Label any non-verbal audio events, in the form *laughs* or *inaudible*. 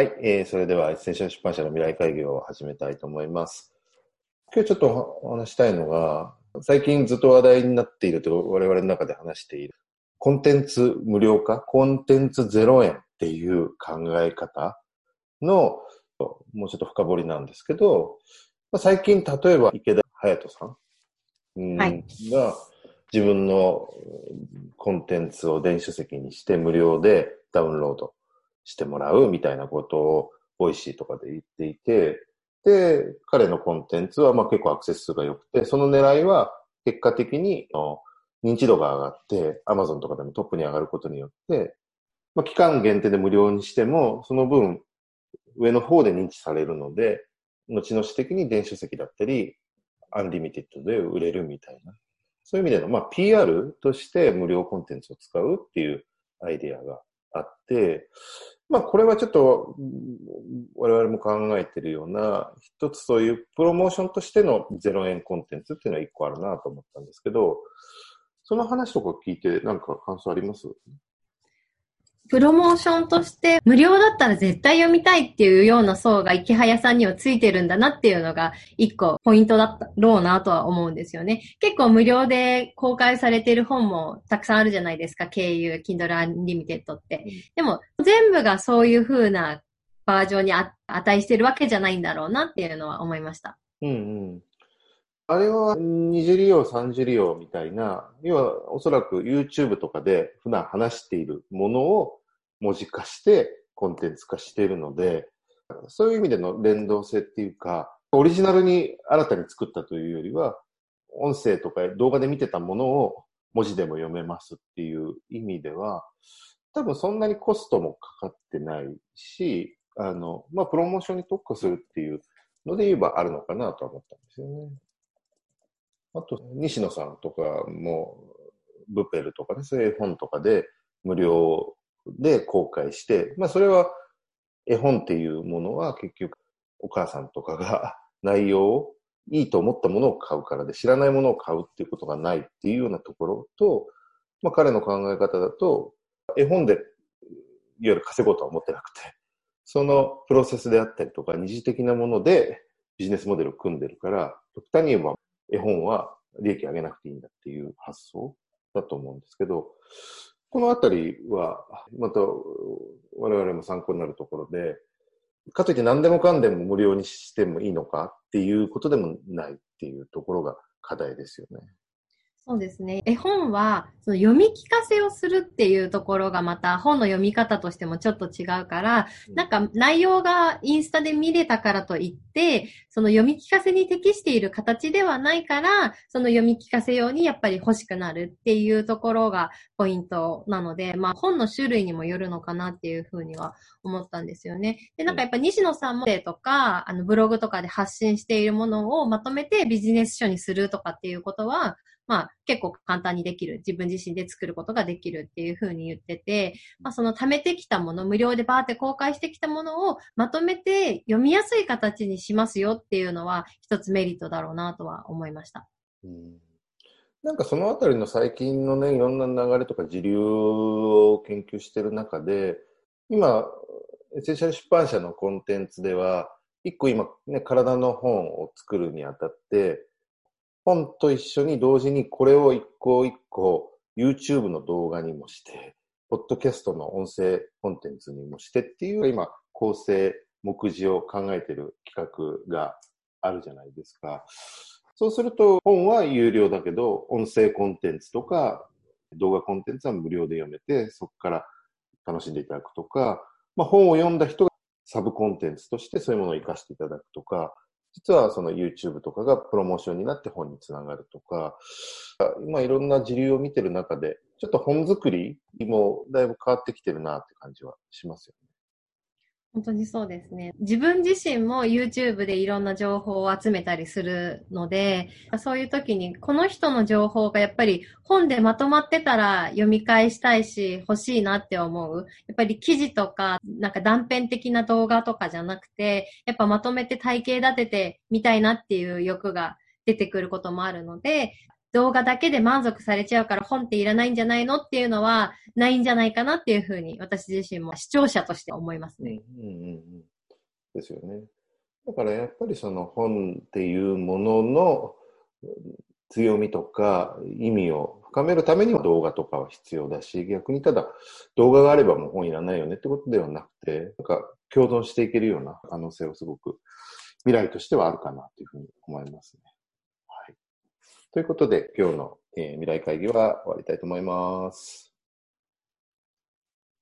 はい、えー、それではエッセンシャル出版社の未来会議を始めたいと思います。今日ちょっとお話したいのが、最近ずっと話題になっていると我々の中で話している、コンテンツ無料化、コンテンツ0円っていう考え方の、もうちょっと深掘りなんですけど、最近例えばイケダハヤトさん、うんはいが自分のコンテンツを電子書籍にして無料でダウンロードしてもらうみたいなことを、ボイシーとかで言っていて、で、彼のコンテンツはまあ結構アクセス数が良くて、その狙いは結果的に認知度が上がって、アマゾンとかでもトップに上がることによって、まあ、期間限定で無料にしても、その分、上の方で認知されるので、後々的に電子書籍だったり、アンリミテッドで売れるみたいな。そういう意味での、まあ、PR として無料コンテンツを使うっていうアイディアがあって、まあ、これはちょっと、我々も考えているような、一つそういうプロモーションとしての0円コンテンツっていうのは一個あるなと思ったんですけど、その話とか聞いて何か感想あります？プロモーションとして無料だったら絶対読みたいっていうような層が池早さんにはついてるんだなっていうのが一個ポイントだったろうなとは思うんですよね。結構無料で公開されている本もたくさんあるじゃないですか。経由、Kindle Unlimited って。でも全部がそういう風なバージョンにあ値してるわけじゃないんだろうなっていうのは思いました。うんうん。あれは二次利用、三次利用みたいな、要はおそらく YouTube とかで普段話しているものを文字化してコンテンツ化しているので、そういう意味での連動性っていうか、オリジナルに新たに作ったというよりは、音声とか動画で見てたものを文字でも読めますっていう意味では、多分そんなにコストもかかってないし、あの、まあ、プロモーションに特化するっていうので言えばあるのかなとは思ったんですよね。あと、西野さんとかも、ブペルとかね、そういう本とかで無料で公開して、まあそれは絵本っていうものは結局お母さんとかが *laughs* 内容をいいと思ったものを買うからで、知らないものを買うっていうことがないっていうようなところと、まあ彼の考え方だと、絵本でいわゆる稼ごうとは思ってなくて、そのプロセスであったりとか二次的なものでビジネスモデルを組んでるから、極端に言えば絵本は利益上げなくていいんだっていう発想だと思うんですけど、このあたりは、また我々も参考になるところで、かといって何でもかんでも無料にしてもいいのかっていうことでもないっていうところが課題ですよね。そうですね。絵本は、その読み聞かせをするっていうところがまた本の読み方としてもちょっと違うから、なんか内容がインスタで見れたからといって、その読み聞かせに適している形ではないから、その読み聞かせ用にやっぱり欲しくなるっていうところがポイントなので、まあ本の種類にもよるのかなっていうふうには思ったんですよね。で、なんかやっぱ西野さんもとか、あのブログとかで発信しているものをまとめてビジネス書にするとかっていうことは、まあ結構簡単にできる。自分自身で作ることができるっていうふうに言ってて、まあその貯めてきたもの、無料でバーって公開してきたものをまとめて読みやすい形にしますよっていうのは一つメリットだろうなとは思いました。うんなんかそのあたりの最近のね、いろんな流れとか時流を研究してる中で、今、エッセンシャル出版社のコンテンツでは、一個今、ね、体の本を作るにあたって、本と一緒に同時にこれを一個一個 YouTube の動画にもして、ポッドキャストの音声コンテンツにもしてっていう今、構成、目次を考えてる企画があるじゃないですか。そうすると、本は有料だけど、音声コンテンツとか、動画コンテンツは無料で読めて、そこから楽しんでいただくとか、まあ、本を読んだ人がサブコンテンツとしてそういうものを活かしていただくとか、実はその YouTube とかがプロモーションになって本につながるとか、今いろんな時流を見てる中で、ちょっと本作りもだいぶ変わってきてるなって感じはしますよね。本当にそうですね。自分自身も YouTube でいろんな情報を集めたりするので、そういう時にこの人の情報がやっぱり本でまとまってたら読み返したいし欲しいなって思う。やっぱり記事とかなんか断片的な動画とかじゃなくて、やっぱまとめて体系立ててみたいなっていう欲が出てくることもあるので、動画だけで満足されちゃうから本っていらないんじゃないのっていうのはないんじゃないかなっていうふうに私自身も視聴者として思いますね。うんうんうんですよね。だからやっぱりその本っていうものの強みとか意味を深めるためには動画とかは必要だし、逆にただ動画があればもう本いらないよねってことではなくて、なんか共存していけるような可能性をすごく未来としてはあるかなというふうに思いますね。ということで今日の、えー、未来会議は終わりたいと思います。